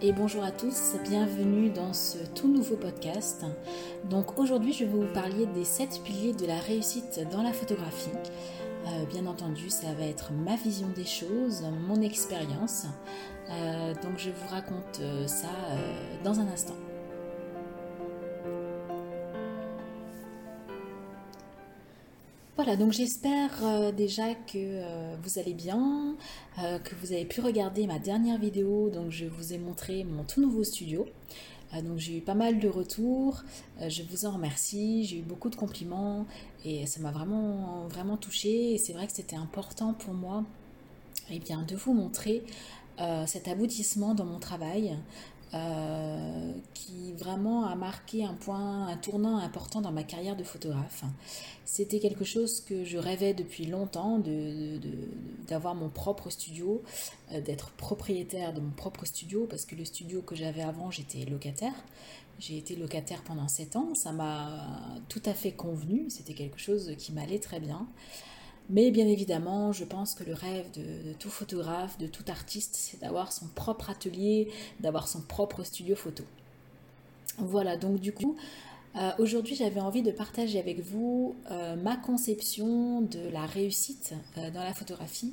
et bonjour à tous, bienvenue dans ce tout nouveau podcast. Donc aujourd'hui je vais vous parler des 7 piliers de la réussite dans la photographie. Euh, bien entendu ça va être ma vision des choses, mon expérience. Euh, donc je vous raconte euh, ça dans un instant. Donc j'espère euh, déjà que euh, vous allez bien, euh, que vous avez pu regarder ma dernière vidéo. Donc je vous ai montré mon tout nouveau studio. donc j'ai eu pas mal de retours, je vous en remercie, j'ai eu beaucoup de compliments et ça m'a vraiment vraiment touchée. Et c'est vrai que c'était important pour moi eh bien, de vous montrer cet aboutissement dans mon travail, euh, qui vraiment a marqué un point, un tournant important dans ma carrière de photographe. C'était quelque chose que je rêvais depuis longtemps, d'avoir de, mon propre studio, euh, d'être propriétaire de mon propre studio, parce que le studio que j'avais avant, j'étais locataire. J'ai été locataire pendant 7 ans, ça m'a tout à fait convenu, c'était quelque chose qui m'allait très bien. Mais bien évidemment, je pense que le rêve de, tout photographe, de tout artiste, c'est d'avoir son propre atelier, d'avoir son propre studio photo. Voilà, donc du coup, euh, aujourd'hui j'avais envie de partager avec vous euh, ma conception de la réussite euh, dans la photographie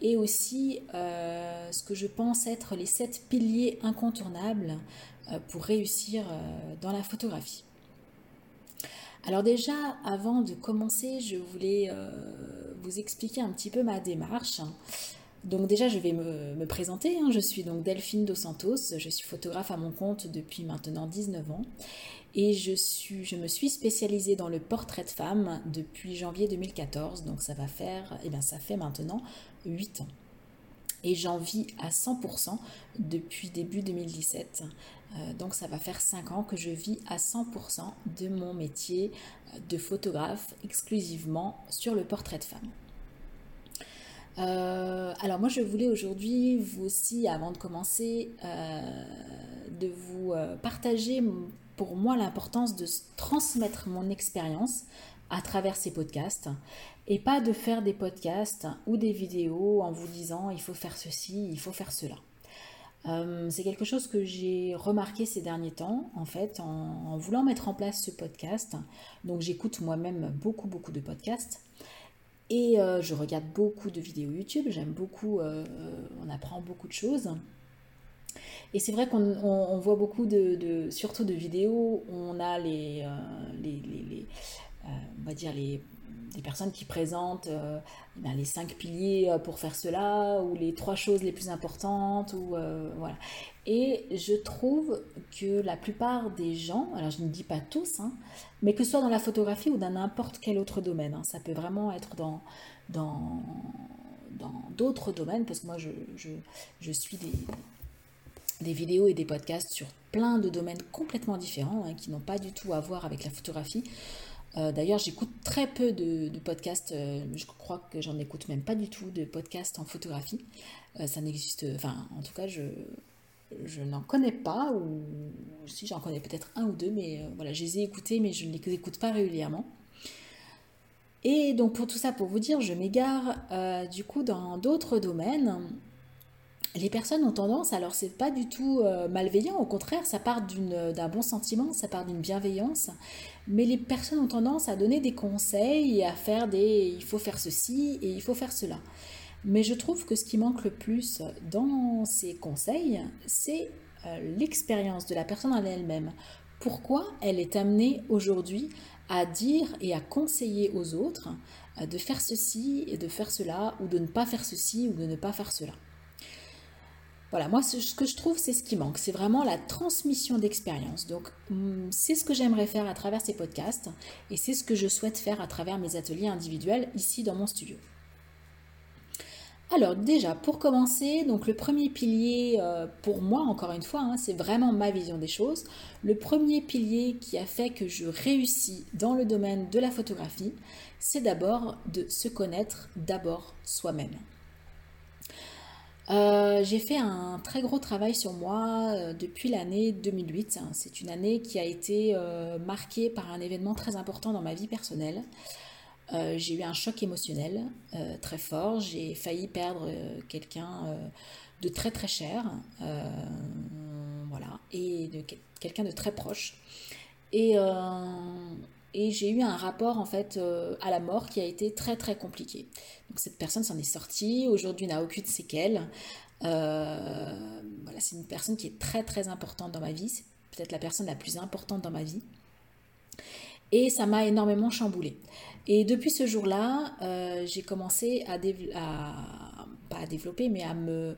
et aussi ce que je pense être les sept piliers incontournables pour réussir dans la photographie. Alors déjà, avant de commencer, je voulais euh, vous expliquer un petit peu ma démarche. Donc déjà, je vais me, présenter. Hein. Je suis donc Delphine Dos Santos. Je suis photographe à mon compte depuis maintenant 19 ans. Et je, suis, je me suis spécialisée dans le portrait de femme depuis janvier 2014. Donc ça va faire, eh bien ça fait maintenant 8 ans et j'en vis à 100% depuis début 2017. Euh, donc ça va faire 5 ans que je vis à 100% de mon métier de photographe exclusivement sur le portrait de femme. Euh, alors moi je voulais aujourd'hui vous aussi avant de commencer euh, de vous partager pour moi l'importance de transmettre mon expérience à travers ces podcasts et pas de faire des podcasts ou des vidéos en vous disant il faut faire ceci, il faut faire cela. Euh, c'est quelque chose que j'ai remarqué ces derniers temps, en fait, en, voulant mettre en place ce podcast. Donc j'écoute moi-même beaucoup, beaucoup de podcasts. Et euh, je regarde beaucoup de vidéos YouTube, j'aime beaucoup, euh, on apprend beaucoup de choses. Et c'est vrai qu'on voit beaucoup de, surtout de vidéos, on a les, les, on va dire les des personnes qui présentent euh, ben, les cinq piliers euh, pour faire cela, ou les trois choses les plus importantes, ou euh, voilà. Et je trouve que la plupart des gens, alors je ne dis pas tous, hein, mais que ce soit dans la photographie ou dans n'importe quel autre domaine, hein, ça peut vraiment être dans dans dans d'autres domaines, parce que moi je, je, suis des, des vidéos et des podcasts sur plein de domaines complètement différents, hein, qui n'ont pas du tout à voir avec la photographie. Euh, d'ailleurs, j'écoute très peu de, podcasts. Euh, je crois que j'en écoute même pas du tout de podcasts en photographie. Euh, ça n'existe. Enfin, en tout cas, je, n'en connais pas. Ou si j'en connais peut-être un ou deux, mais voilà, je les ai écoutés, mais je ne les écoute pas régulièrement. Et donc pour tout ça, pour vous dire, je m'égare du coup dans d'autres domaines les personnes ont tendance, alors c'est pas du tout malveillant, au contraire, ça part d'un bon sentiment, ça part d'une bienveillance, mais les personnes ont tendance à donner des conseils et à faire des il faut faire ceci et il faut faire cela. Mais je trouve que ce qui manque le plus dans ces conseils, c'est euh, l'expérience de la personne en elle-même. Pourquoi elle est amenée aujourd'hui à dire et à conseiller aux autres euh, de faire ceci et de faire cela, ou de ne pas faire ceci ou de ne pas faire cela? Voilà, moi, ce que je trouve, c'est ce qui manque. C'est vraiment la transmission d'expérience. Donc, hum, c'est ce que j'aimerais faire à travers ces podcasts et c'est ce que je souhaite faire à travers mes ateliers individuels ici dans mon studio. Alors déjà, pour commencer, donc le premier pilier, euh, pour moi encore une fois, hein, c'est vraiment ma vision des choses. Le premier pilier qui a fait que je réussis dans le domaine de la photographie, c'est d'abord de se connaître d'abord soi-même. Euh, j'ai fait un très gros travail sur moi euh, depuis l'année 2008. C'est une année qui a été euh, marquée par un événement très important dans ma vie personnelle. j'ai eu un choc émotionnel très fort. J'ai failli perdre quelqu'un de très très cher, voilà, et de quelqu'un de très proche. Et, et j'ai eu un rapport en fait à la mort qui a été très très compliqué. Donc cette personne s'en est sortie, aujourd'hui n'a aucune séquelle. voilà, c'est une personne qui est très très importante dans ma vie, c'est peut-être la personne la plus importante dans ma vie. Et ça m'a énormément chamboulé. Et depuis ce jour-là, euh, j'ai commencé à, pas à développer, mais à me,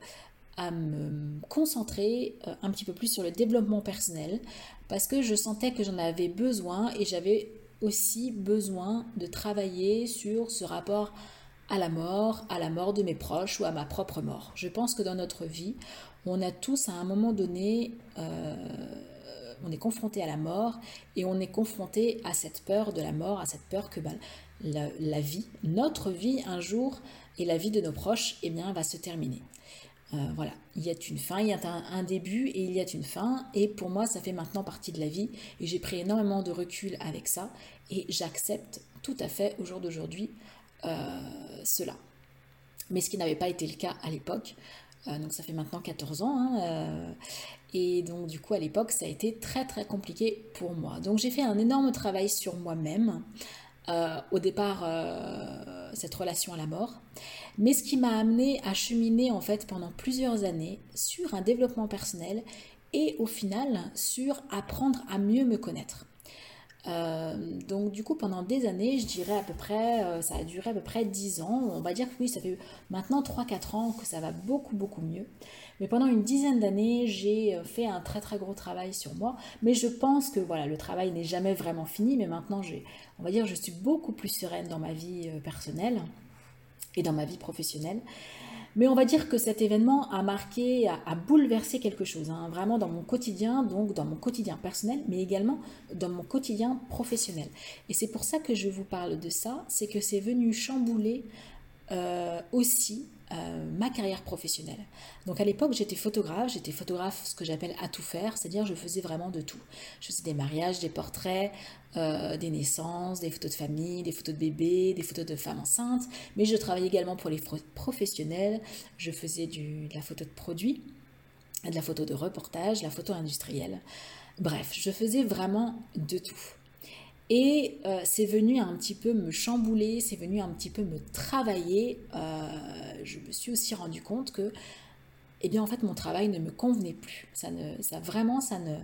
à me concentrer euh, un petit peu plus sur le développement personnel parce que je sentais que j'en avais besoin et j'avais aussi besoin de travailler sur ce rapport à la mort, à la mort de mes proches ou à ma propre mort. Je pense que dans notre vie, on a tous à un moment donné euh, on est confronté à la mort et on est confronté à cette peur de la mort, à cette peur que ben, la, vie, notre vie un jour et la vie de nos proches, eh bien, va se terminer. Euh, voilà, il y a une fin, il y a un, début et il y a une fin. Et pour moi, ça fait maintenant partie de la vie. Et j'ai pris énormément de recul avec ça. Et j'accepte tout à fait au jour d'aujourd'hui euh, cela. Mais ce qui n'avait pas été le cas à l'époque. Euh, donc ça fait maintenant 14 ans. Hein, et donc du coup à l'époque ça a été très très compliqué pour moi. Donc j'ai fait un énorme travail sur moi-même. Euh, au départ euh, cette relation à la mort, mais ce qui m'a amené à cheminer en fait pendant plusieurs années sur un développement personnel et au final sur apprendre à mieux me connaître. Euh, donc du coup pendant des années, je dirais à peu près, ça a duré à peu près 10 ans, on va dire que oui, ça fait maintenant 3-4 ans que ça va beaucoup beaucoup mieux. Mais pendant une dizaine d'années, j'ai euh, fait un très très gros travail sur moi. Mais je pense que voilà, le travail n'est jamais vraiment fini, mais maintenant, on va dire, je suis beaucoup plus sereine dans ma vie personnelle et dans ma vie professionnelle. Mais on va dire que cet événement a marqué, a, bouleversé quelque chose, hein, vraiment dans mon quotidien, donc dans mon quotidien personnel, mais également dans mon quotidien professionnel. Et c'est pour ça que je vous parle de ça, c'est que c'est venu chambouler euh, aussi euh, ma carrière professionnelle. Donc à l'époque, j'étais photographe, j'étais photographe ce que j'appelle à tout faire, c'est-à-dire je faisais vraiment de tout. Je faisais des mariages, des portraits, euh, des naissances, des photos de famille, des photos de bébés, des photos de femmes enceintes, mais je travaillais également pour les professionnels, je faisais du, de la photo de produits, de la photo de reportage, la photo industrielle. Bref, je faisais vraiment de tout. Et euh, c'est venu un petit peu me chambouler, c'est venu un petit peu me travailler. Euh, je me suis aussi rendu compte que, eh bien, en fait, mon travail ne me convenait plus. Ça ne, ça vraiment, ça ne,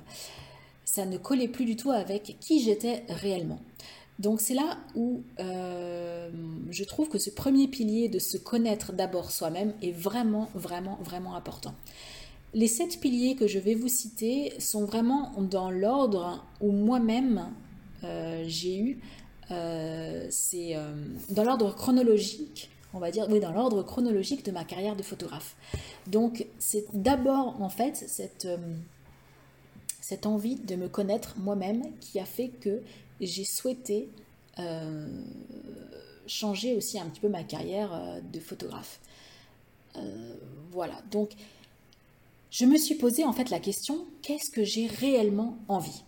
ça ne collait plus du tout avec qui j'étais réellement. Donc c'est là où euh, je trouve que ce premier pilier de se connaître d'abord soi-même est vraiment, vraiment, vraiment important. Les sept piliers que je vais vous citer sont vraiment dans l'ordre où moi-même j'ai eu, euh, c'est euh, dans l'ordre chronologique, on va dire, oui, dans l'ordre chronologique de ma carrière de photographe. Donc, c'est d'abord, en fait, cette, cette envie de me connaître moi-même qui a fait que j'ai souhaité changer aussi un petit peu ma carrière de photographe. voilà, donc je me suis posé en fait la question, qu'est-ce que j'ai réellement envie?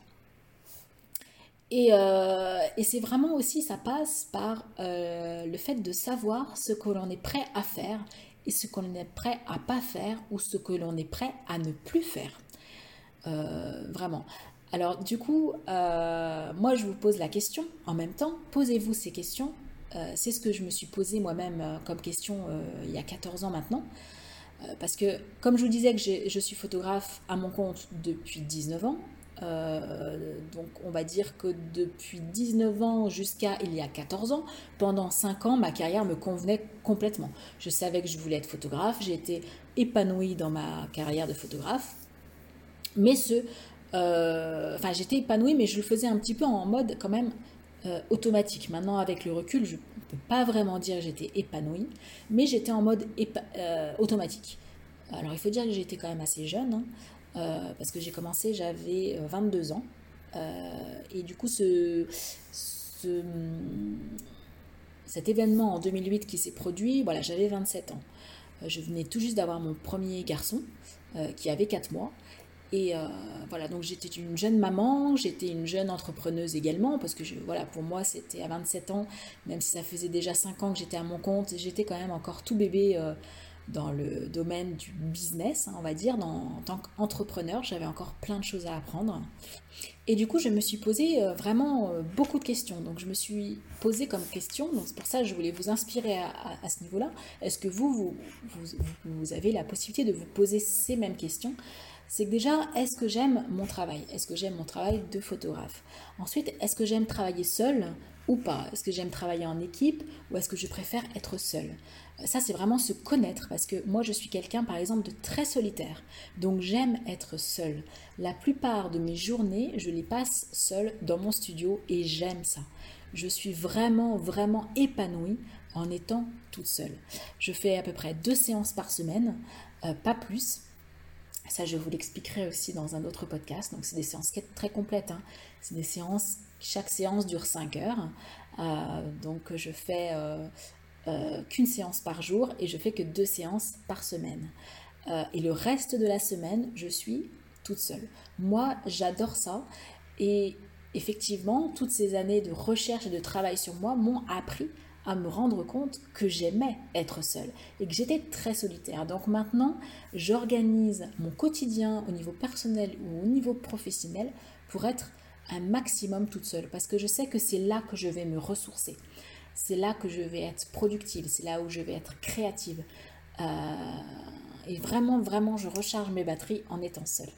Euh, et, c'est vraiment aussi, ça passe par euh, le fait de savoir ce que l'on est prêt à faire et ce que l'on est prêt à pas faire ou ce que l'on est prêt à ne plus faire. Euh, vraiment. Alors du coup, moi je vous pose la question en même temps, posez-vous ces questions. c'est ce que je me suis posé moi-même comme question il y a 14 ans maintenant. parce que comme je vous disais que je suis photographe à mon compte depuis 19 ans, euh, donc on va dire que depuis 19 ans jusqu'à il y a 14 ans, pendant 5 ans, ma carrière me convenait complètement. Je savais que je voulais être photographe, j'ai été épanouie dans ma carrière de photographe. Mais ce... Euh, enfin j'étais épanouie, mais je le faisais un petit peu en mode quand même euh, automatique. Maintenant avec le recul, je ne peux pas vraiment dire j'étais épanouie, mais j'étais en mode automatique. Alors il faut dire que j'étais quand même assez jeune. Hein. Euh, parce que j'ai commencé, j'avais 22 euh, ans. Euh, et du coup, ce, cet événement en 2008 qui s'est produit, voilà, j'avais 27 ans. Je venais tout juste d'avoir mon premier garçon qui avait 4 mois. Et voilà, donc j'étais une jeune maman, j'étais une jeune entrepreneuse également, parce que je, voilà, pour moi c'était à 27 ans, même si ça faisait déjà 5 ans que j'étais à mon compte, j'étais quand même encore tout bébé dans le domaine du business, hein, on va dire, en tant qu'entrepreneur. J'avais encore plein de choses à apprendre. Et du coup, je me suis posé euh, vraiment euh, beaucoup de questions. Donc, je me suis posé comme question, donc c'est pour ça que je voulais vous inspirer à, ce niveau-là. Est-ce que vous vous, vous, avez la possibilité de vous poser ces mêmes questions? C'est que déjà, est-ce que j'aime mon travail? Est-ce que j'aime mon travail de photographe? Ensuite, est-ce que j'aime travailler seul ou pas? Est-ce que j'aime travailler en équipe ou est-ce que je préfère être seul Ça, c'est vraiment se connaître parce que moi, je suis quelqu'un, par exemple, de très solitaire. Donc, j'aime être seul. La plupart de mes journées, je les passe seule dans mon studio et j'aime ça. Je suis vraiment, vraiment épanouie en étant toute seule. Je fais à peu près deux séances par semaine, euh, pas plus. Ça, je vous l'expliquerai aussi dans un autre podcast. Donc, c'est des séances très complètes. Hein. C'est des séances, chaque séance dure 5 heures. Euh, donc, je fais euh, euh, qu'une séance par jour et je fais que deux séances par semaine. et le reste de la semaine, je suis toute seule. Moi, j'adore ça. Et effectivement, toutes ces années de recherche et de travail sur moi m'ont appris à me rendre compte que j'aimais être seule et que j'étais très solitaire. Donc maintenant, j'organise mon quotidien au niveau personnel ou au niveau professionnel pour être un maximum toute seule parce que je sais que c'est là que je vais me ressourcer. C'est là que je vais être productive, c'est là où je vais être créative. Euh, et vraiment, vraiment, je recharge mes batteries en étant seule.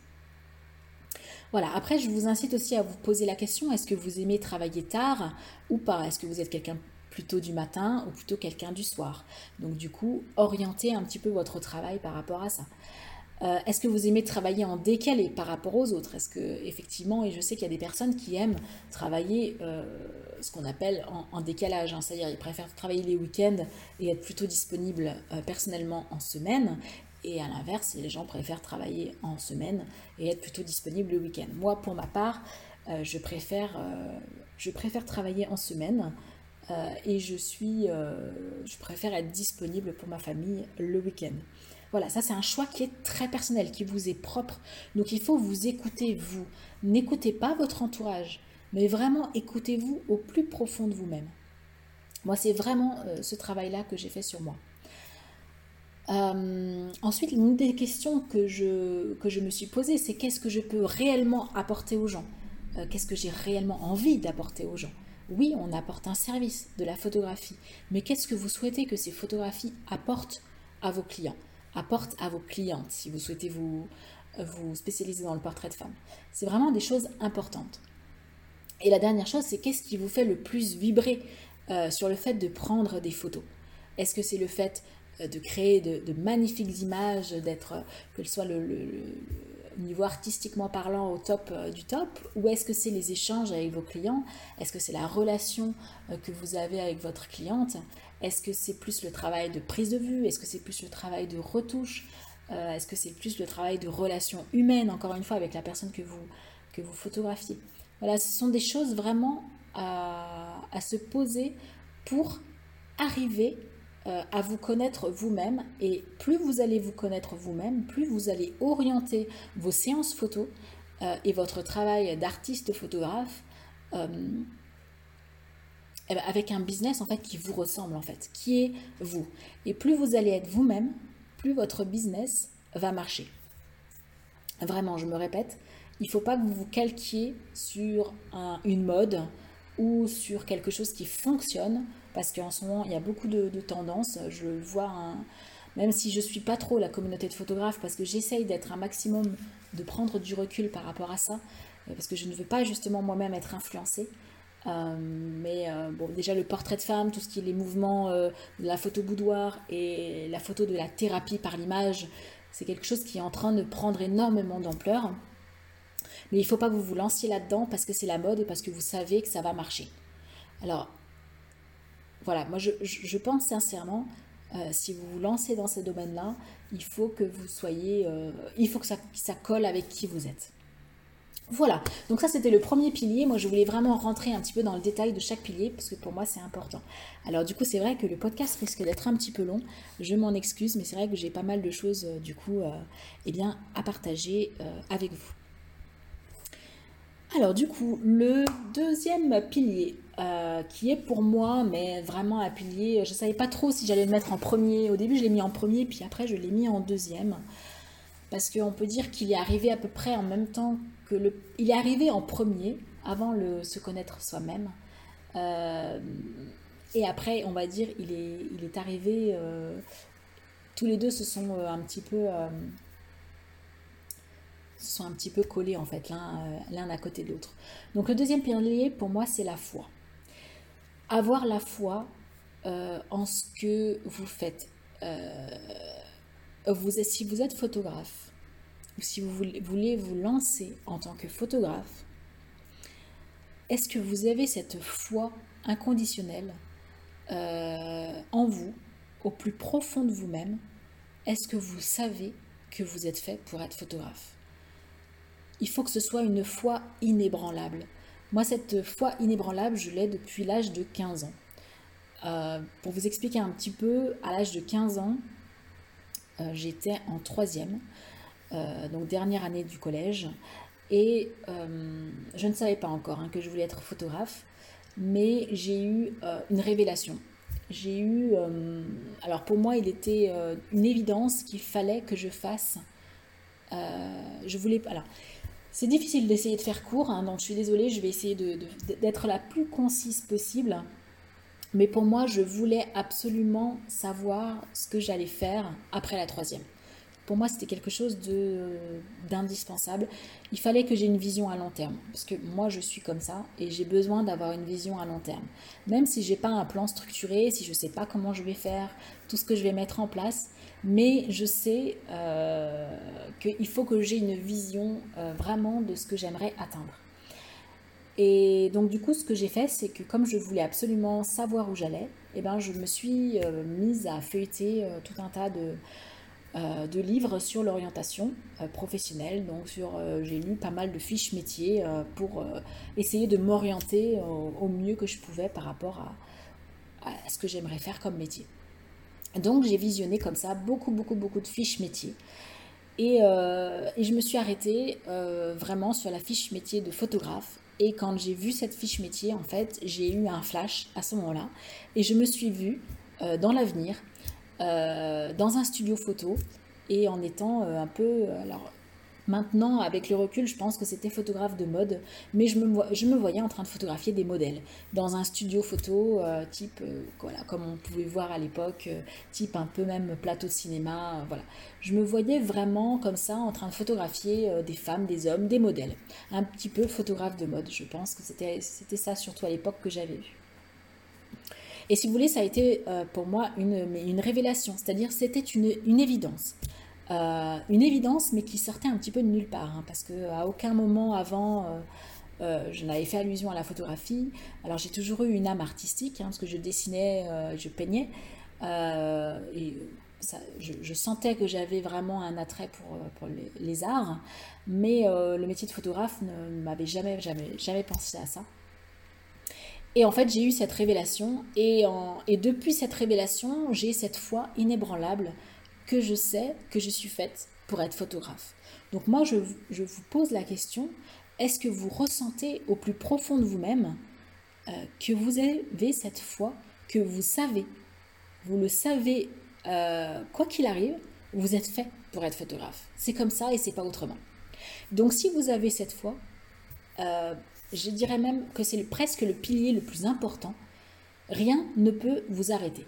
Voilà, après, je vous incite aussi à vous poser la question, est-ce que vous aimez travailler tard ou pas? Est-ce que vous êtes quelqu'un plutôt du matin ou plutôt quelqu'un du soir. Donc du coup, orientez un petit peu votre travail par rapport à ça. Euh, est-ce que vous aimez travailler en décalé par rapport aux autres? Est-ce que effectivement, et je sais qu'il y a des personnes qui aiment travailler euh, ce qu'on appelle en, décalage, hein. c'est-à-dire ils préfèrent travailler les week-ends et être plutôt disponibles euh, personnellement en semaine. Et à l'inverse, les gens préfèrent travailler en semaine et être plutôt disponibles le week-end. Moi, pour ma part, je, préfère, je préfère travailler en semaine euh, et je suis, euh, je préfère être disponible pour ma famille le week-end. Voilà, ça c'est un choix qui est très personnel, qui vous est propre. Donc il faut vous écouter, vous. N'écoutez pas votre entourage, mais vraiment écoutez-vous au plus profond de vous-même. Moi, c'est vraiment euh, ce travail-là que j'ai fait sur moi. ensuite, une des questions que je me suis posée, c'est qu'est-ce que je peux réellement apporter aux gens? Qu'est-ce que j'ai réellement envie d'apporter aux gens? Oui, on apporte un service de la photographie, mais qu'est-ce que vous souhaitez que ces photographies apportent à vos clients, apportent à vos clientes, si vous souhaitez vous, vous spécialiser dans le portrait de femme? C'est vraiment des choses importantes. Et la dernière chose, c'est qu'est-ce qui vous fait le plus vibrer euh, sur le fait de prendre des photos? Est-ce que c'est le fait euh, de créer de, magnifiques images, d'être, euh, que soit le niveau artistiquement parlant au top euh, du top Ou est-ce que c'est les échanges avec vos clients? Est-ce que c'est la relation euh, que vous avez avec votre cliente? Est-ce que c'est plus le travail de prise de vue? Est-ce que c'est plus le travail de retouche? Euh, Est-ce que c'est plus le travail de relation humaine, encore une fois, avec la personne que vous, que vous photographiez? Voilà, ce sont des choses vraiment à, à se poser pour arriver euh, à vous connaître vous-même. Et plus vous allez vous connaître vous-même, plus vous allez orienter vos séances photos euh, et votre travail d'artiste photographe euh, eh ben, avec un business en fait qui vous ressemble en fait, qui est vous. Et plus vous allez être vous-même, plus votre business va marcher. Vraiment, je me répète, il ne faut pas que vous vous calquiez sur une mode ou sur quelque chose qui fonctionne parce qu'en ce moment, il y a beaucoup de, tendances. Je vois, même si je ne suis pas trop la communauté de photographes, parce que j'essaye d'être un maximum, de prendre du recul par rapport à ça, euh, parce que je ne veux pas justement moi-même être influencée. Euh, mais euh, bon, déjà le portrait de femme, tout ce qui est les mouvements de la photo boudoir et la photo de la thérapie par l'image, c'est quelque chose qui est en train de prendre énormément d'ampleur. Mais il ne faut pas que vous vous lanciez là-dedans parce que c'est la mode et parce que vous savez que ça va marcher. Alors, voilà, moi je, pense sincèrement, euh, si vous vous lancez dans ces domaines-là, il faut que vous soyez, euh, il faut que ça, colle avec qui vous êtes. Voilà, donc ça c'était le premier pilier. Moi je voulais vraiment rentrer un petit peu dans le détail de chaque pilier parce que pour moi c'est important. Alors du coup c'est vrai que le podcast risque d'être un petit peu long, je m'en excuse, mais c'est vrai que j'ai pas mal de choses euh, du coup eh bien, à partager avec vous. Alors du coup, le deuxième pilier, euh, qui est pour moi, mais vraiment un pilier, je ne savais pas trop si j'allais le mettre en premier. Au début, je l'ai mis en premier, puis après, je l'ai mis en deuxième. Parce qu'on peut dire qu'il est arrivé à peu près en même temps que le... Il est arrivé en premier, avant le se connaître soi-même. Euh, et après, on va dire, il est, arrivé... Euh, tous les deux se sont un petit peu sont un petit peu collés en fait, euh, l'un à côté de l'autre. Donc le deuxième pilier pour moi c'est la foi. Avoir la foi euh, en ce que vous faites. Euh, vous, si vous êtes photographe ou si vous voulez vous lancer en tant que photographe, est-ce que vous avez cette foi inconditionnelle en vous, au plus profond de vous-même? Est-ce que vous savez que vous êtes fait pour être photographe? Il faut que ce soit une foi inébranlable. Moi, cette foi inébranlable, je l'ai depuis l'âge de 15 ans. Euh, pour vous expliquer un petit peu, à l'âge de 15 ans, euh, j'étais en troisième, euh, donc dernière année du collège, et je ne savais pas encore hein, que je voulais être photographe, mais j'ai eu une révélation. J'ai eu, alors pour moi, il était une évidence qu'il fallait que je fasse. je voulais, alors, c'est difficile d'essayer de faire court, hein, donc je suis désolée, je vais essayer d'être la plus concise possible. Mais pour moi, je voulais absolument savoir ce que j'allais faire après la troisième. Pour moi, c'était quelque chose d'indispensable. Il fallait que j'ai une vision à long terme. Parce que moi, je suis comme ça et j'ai besoin d'avoir une vision à long terme. Même si je n'ai pas un plan structuré, si je ne sais pas comment je vais faire, tout ce que je vais mettre en place, mais je sais euh, qu'il faut que j'ai une vision euh, vraiment de ce que j'aimerais atteindre. Et donc du coup, ce que j'ai fait, c'est que comme je voulais absolument savoir où j'allais, eh ben, je me suis euh, mise à feuilleter tout un tas de, de livres sur l'orientation professionnelle. Donc sur, j'ai lu pas mal de fiches métiers pour essayer de m'orienter au, mieux que je pouvais par rapport à ce que j'aimerais faire comme métier. Donc j'ai visionné comme ça beaucoup, beaucoup, beaucoup de fiches métiers. Et, euh, je me suis arrêtée euh, vraiment sur la fiche métier de photographe. Et quand j'ai vu cette fiche métier, en fait, j'ai eu un flash à ce moment-là. Et je me suis vue euh, dans l'avenir, dans un studio photo, et en étant un peu... Alors, Maintenant, avec le recul, je pense que c'était photographe de mode, mais je me, je me voyais en train de photographier des modèles dans un studio photo euh, type, euh, voilà, comme on pouvait voir à l'époque, euh, type un peu même plateau de cinéma, voilà. Je me voyais vraiment comme ça en train de photographier des femmes, des hommes, des modèles. Un petit peu photographe de mode, je pense que c'était ça surtout à l'époque que j'avais vu. Et si vous voulez, ça a été pour moi une, révélation, c'est-à-dire c'était une, évidence. Euh, une évidence, mais qui sortait un petit peu de nulle part, hein, parce qu'à aucun moment avant, euh, euh, je n'avais fait allusion à la photographie. Alors j'ai toujours eu une âme artistique, hein, parce que je dessinais, je peignais, et je, sentais que j'avais vraiment un attrait pour, pour les, arts, mais le métier de photographe ne, m'avait jamais, jamais, jamais pensé à ça. Et en fait, j'ai eu cette révélation, et, depuis cette révélation, j'ai cette foi inébranlable que je sais que je suis faite pour être photographe. Donc moi, je, vous pose la question, est-ce que vous ressentez au plus profond de vous-même euh, que vous avez cette foi, que vous savez, vous le savez, euh, quoi qu'il arrive, vous êtes fait pour être photographe. C'est comme ça et c'est pas autrement. Donc si vous avez cette foi, euh, je dirais même que c'est presque le pilier le plus important. Rien ne peut vous arrêter.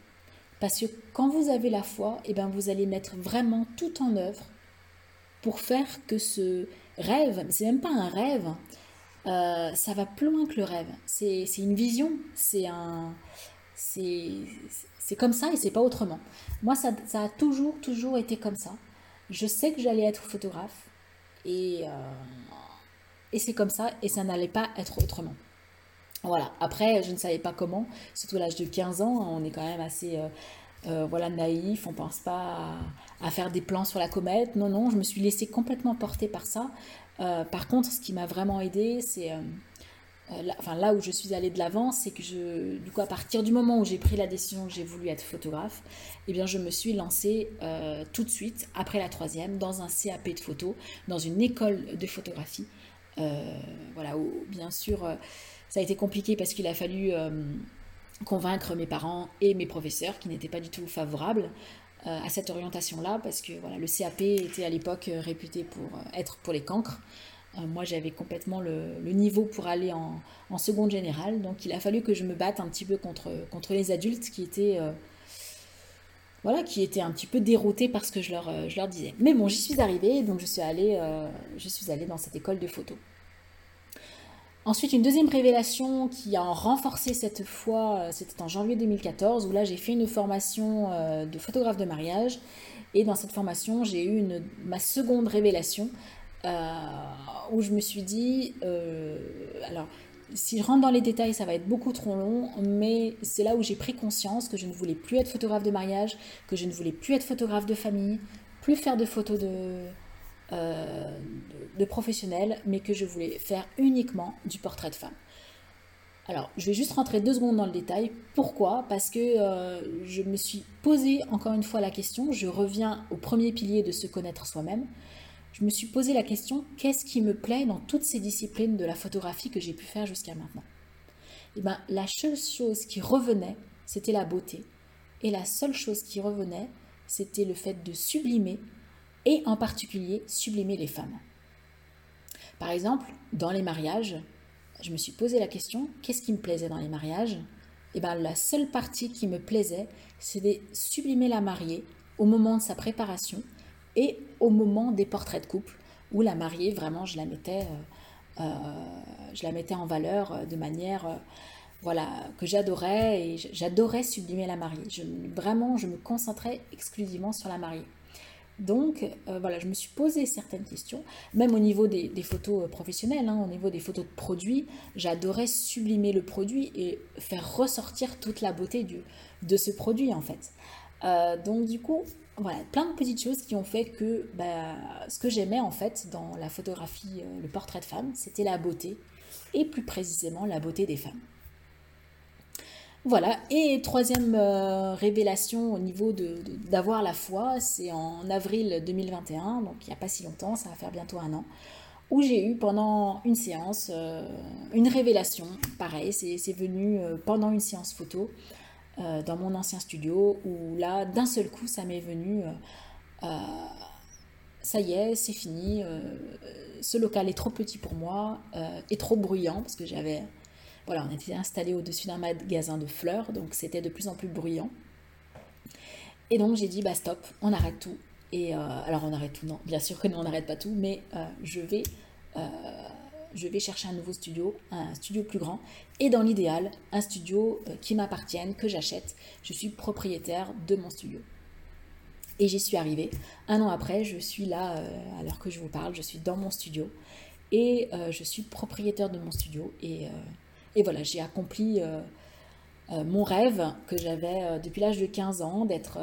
Parce que quand vous avez la foi, eh ben vous allez mettre vraiment tout en œuvre pour faire que ce rêve, c'est même pas un rêve, euh, ça va plus loin que le rêve. C'est une vision, c'est un, c'est comme ça et c'est pas autrement. Moi, ça, ça, a toujours, toujours été comme ça. Je sais que j'allais être photographe et, euh, et c'est comme ça et ça n'allait pas être autrement. Voilà, après, je ne savais pas comment, surtout à l'âge de 15 ans, on est quand même assez euh, euh, voilà, naïf, on pense pas à, faire des plans sur la comète. Non, non, je me suis laissée complètement porter par ça. Euh, par contre, ce qui m'a vraiment aidé, c'est. Là, enfin, là où je suis allée de l'avant, c'est que je, du coup, à partir du moment où j'ai pris la décision que j'ai voulu être photographe, eh bien, je me suis lancée tout de suite, après la troisième, dans un CAP de photo, dans une école de photographie. Voilà, bien sûr, ça a été compliqué parce qu'il a fallu convaincre mes parents et mes professeurs qui n'étaient pas du tout favorables à cette orientation-là parce que voilà, le CAP était à l'époque réputé pour être pour les cancres. moi, j'avais complètement le, niveau pour aller en, en, seconde générale, donc il a fallu que je me batte un petit peu contre, contre les adultes qui étaient voilà, qui étaient un petit peu déroutés par ce que je leur, euh, disais. Mais bon, j'y suis arrivée, donc je suis, allée, euh, je suis allée dans cette école de photo. Ensuite, une deuxième révélation qui a renforcé cette fois, euh, c'était en janvier 2014, où là j'ai fait une formation de photographe de mariage. Et dans cette formation, j'ai eu ma seconde révélation, où je me suis dit, alors si je rentre dans les détails, ça va être beaucoup trop long, mais c'est là où j'ai pris conscience que je ne voulais plus être photographe de mariage, que je ne voulais plus être photographe de famille, plus faire de photos de, euh, professionnels, mais que je voulais faire uniquement du portrait de femme. Alors, je vais juste rentrer deux secondes dans le détail. Pourquoi? Parce que euh, je me suis posé encore une fois la question, je reviens au premier pilier de se connaître soi-même je me suis posé la question qu'est-ce qui me plaît dans toutes ces disciplines de la photographie que j'ai pu faire jusqu'à maintenant? Et eh bien, la seule chose qui revenait, c'était la beauté. Et la seule chose qui revenait, c'était le fait de sublimer, et en particulier sublimer les femmes. Par exemple, dans les mariages, je me suis posé la question qu'est-ce qui me plaisait dans les mariages? Et eh bien, la seule partie qui me plaisait, c'était sublimer la mariée au moment de sa préparation et au moment des portraits de couple, où la mariée, vraiment, je la mettais, euh, euh, je la mettais en valeur euh, de manière voilà, que j'adorais, et j'adorais sublimer la mariée. Je, vraiment, je me concentrais exclusivement sur la mariée. Donc, voilà, je me suis posé certaines questions, même au niveau des, photos professionnelles, hein, au niveau des photos de produits, j'adorais sublimer le produit et faire ressortir toute la beauté du, de ce produit, en fait. donc, du coup, voilà, plein de petites choses qui ont fait que bah, ce que j'aimais en fait dans la photographie, euh, le portrait de femme, c'était la beauté, et plus précisément la beauté des femmes. Voilà, et troisième euh, révélation au niveau d'avoir la foi, c'est en avril 2021, donc il n'y a pas si longtemps, ça va faire bientôt un an, où j'ai eu pendant une séance euh, une révélation, pareil, c'est venu pendant une séance photo, euh, dans mon ancien studio où là, d'un seul coup, ça m'est venu, euh, euh, ça y est, c'est fini, ce local est trop petit pour moi, et trop bruyant, parce que j'avais, voilà, on était installé au-dessus d'un magasin de fleurs, donc c'était de plus en plus bruyant. Et donc j'ai dit, bah stop, on arrête tout. Et alors on arrête tout, non, bien sûr que non, on n'arrête pas tout, mais je vais je vais chercher un nouveau studio, un studio plus grand, et dans l'idéal, un studio euh, qui m'appartienne, que j'achète. Je suis propriétaire de mon studio. Et j'y suis arrivée. Un an après, je suis là, euh, à l'heure que je vous parle, je suis dans mon studio, et euh, je suis propriétaire de mon studio. Et, et voilà, j'ai accompli mon rêve que j'avais depuis l'âge de 15 ans, d'être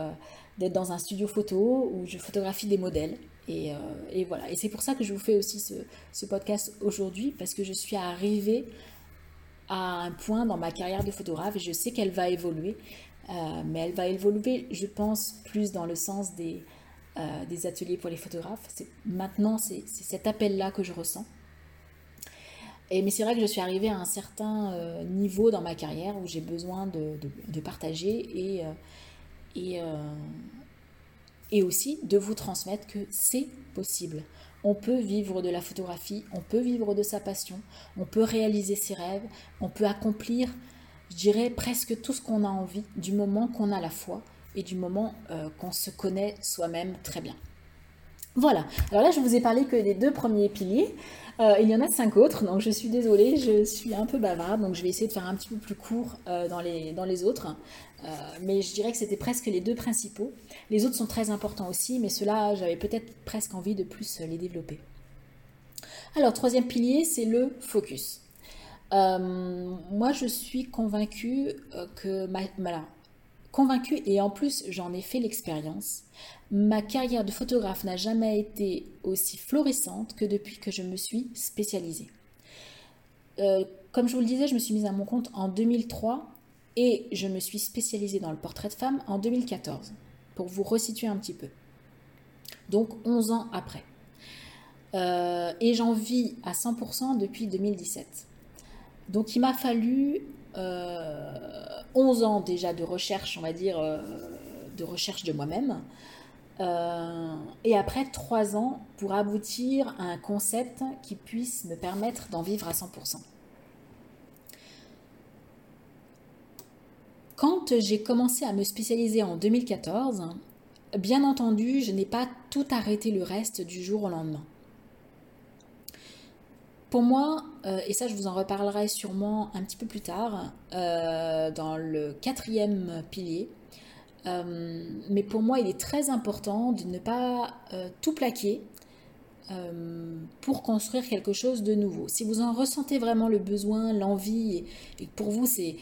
dans un studio photo où je photographie des modèles euh, et, voilà. Et c'est pour ça que je vous fais aussi ce, podcast aujourd'hui, parce que je suis arrivée à un point dans ma carrière de photographe et je sais qu'elle va évoluer. Euh, mais elle va évoluer, je pense, plus dans le sens des, euh, ateliers pour les photographes. Maintenant, c'est cet appel-là que je ressens. Mais c'est vrai que je suis arrivée à un certain niveau dans ma carrière où j'ai besoin de, partager et, et aussi de vous transmettre que c'est possible. On peut vivre de la photographie, on peut vivre de sa passion, on peut réaliser ses rêves, on peut accomplir, je dirais, presque tout ce qu'on a envie du moment qu'on a la foi et du moment euh, qu'on se connaît soi-même très bien. Voilà, alors là je vous ai parlé que des deux premiers piliers, euh, il y en a cinq autres, donc je suis désolée, je suis un peu bavarde, donc je vais essayer de faire un petit peu plus court euh, dans, les, autres. Euh, mais je dirais que c'était presque les deux principaux. Les autres sont très importants aussi, mais ceux-là, j'avais peut-être presque envie de plus les développer. Alors, troisième pilier, c'est le focus. moi, je suis convaincue que convaincue et en plus j'en ai fait l'expérience. Ma carrière de photographe n'a jamais été aussi florissante que depuis que je me suis spécialisée. Euh, comme je vous le disais, je me suis mise à mon compte en 2003 et je me suis spécialisée dans le portrait de femme en 2014, pour vous resituer un petit peu. Donc 11 ans après. et j'en vis à 100% depuis 2017. Donc il m'a fallu 11 ans déjà de recherche, on va dire, de recherche de moi-même. et après 3 ans pour aboutir à un concept qui puisse me permettre d'en vivre à 100%. Quand j'ai commencé à me spécialiser en 2014, bien entendu, je n'ai pas tout arrêté le reste du jour au lendemain. Pour moi, euh, et ça je vous en reparlerai sûrement un petit peu plus tard, euh, dans le quatrième pilier, euh, mais pour moi il est très important de ne pas tout plaquer pour construire quelque chose de nouveau. Si vous en ressentez vraiment le besoin, l'envie, et, pour vous c'est